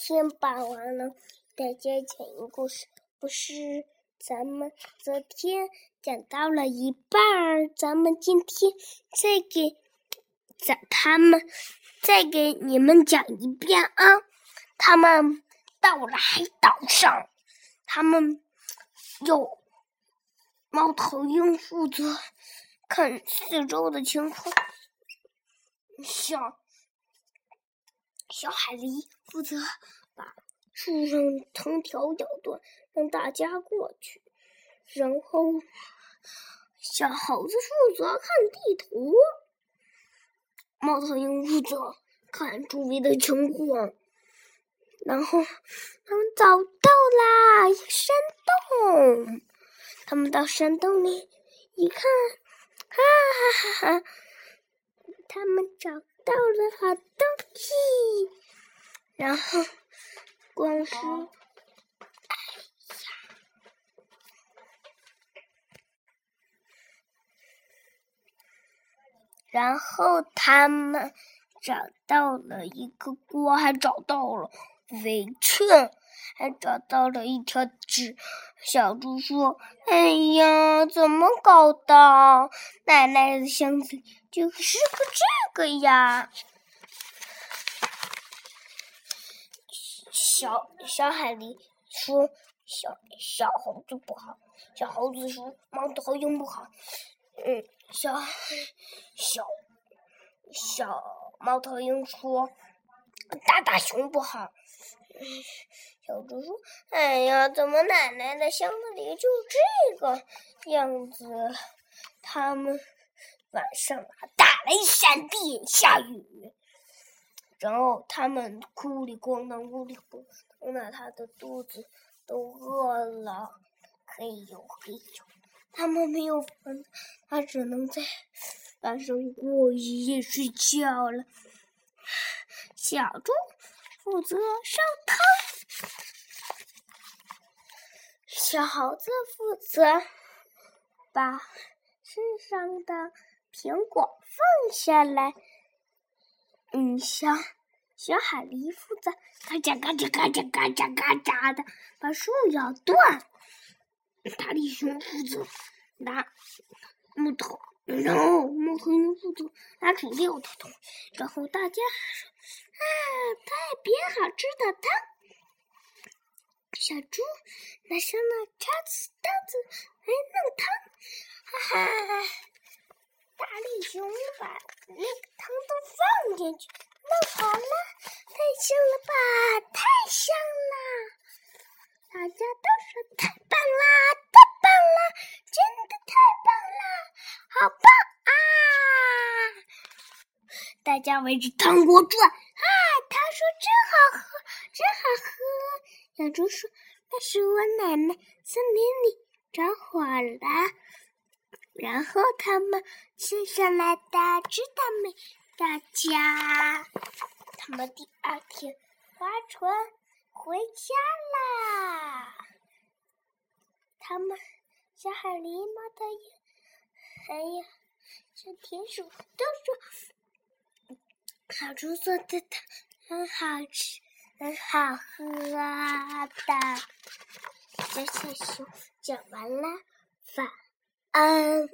天傍晚了，大家讲一个故事。不是，咱们昨天讲到了一半儿，咱们今天再给咱他们再给你们讲一遍啊。他们到了海岛上，他们有猫头鹰负责看四周的情况，小小海狸负责把树上藤条咬断，让大家过去。然后小猴子负责看地图，猫头鹰负责看周围的情况。然后他们找到啦一个山洞，他们到山洞里一看，哈哈哈哈！他们找到了好东西。然后光是，哎呀，然后他们找到了一个锅，还找到了。围裙，还找到了一条纸。小猪说：“哎呀，怎么搞的？奶奶的箱子就是个这个呀！”小小海狸说：“小小猴子不好。”小猴子说：“猫头鹰不好。”嗯，小小小猫头鹰说：“大大熊不好。”小猪说：“哎呀，怎么奶奶的箱子里就这个样子？”他们晚上打雷闪电下雨，然后他们咕里咣当，咕里咣当的，他的肚子都饿了，嘿呦嘿呦，他们没有饭，他只能在晚上过一夜睡觉了。小猪。负责烧汤，小猴子负责把身上的苹果放下来。嗯，小小海狸负责嘎吱嘎吱嘎吱嘎吱嘎吱的把树咬断。大力熊负责拿木头，然后木头鹰负责拿煮料的东西，然后大家。啊，特别好吃的汤！小猪拿上了叉子、刀子来弄汤，哈哈！大力熊把那汤都放进去，弄好了，太香了吧，太香了！大家都说太棒啦，太棒啦，真的太棒啦，好棒啊！大家围着糖果转啊，糖。说真好喝，真好喝。小猪说：“那是我奶奶森林里着火了，然后他们吃上来的，知道没？大家，他们第二天划船回家啦。他们小海狸、猫头鹰，还有小田鼠都说，小猪做的汤。”很好吃，很好喝的。小小熊讲完了，晚安。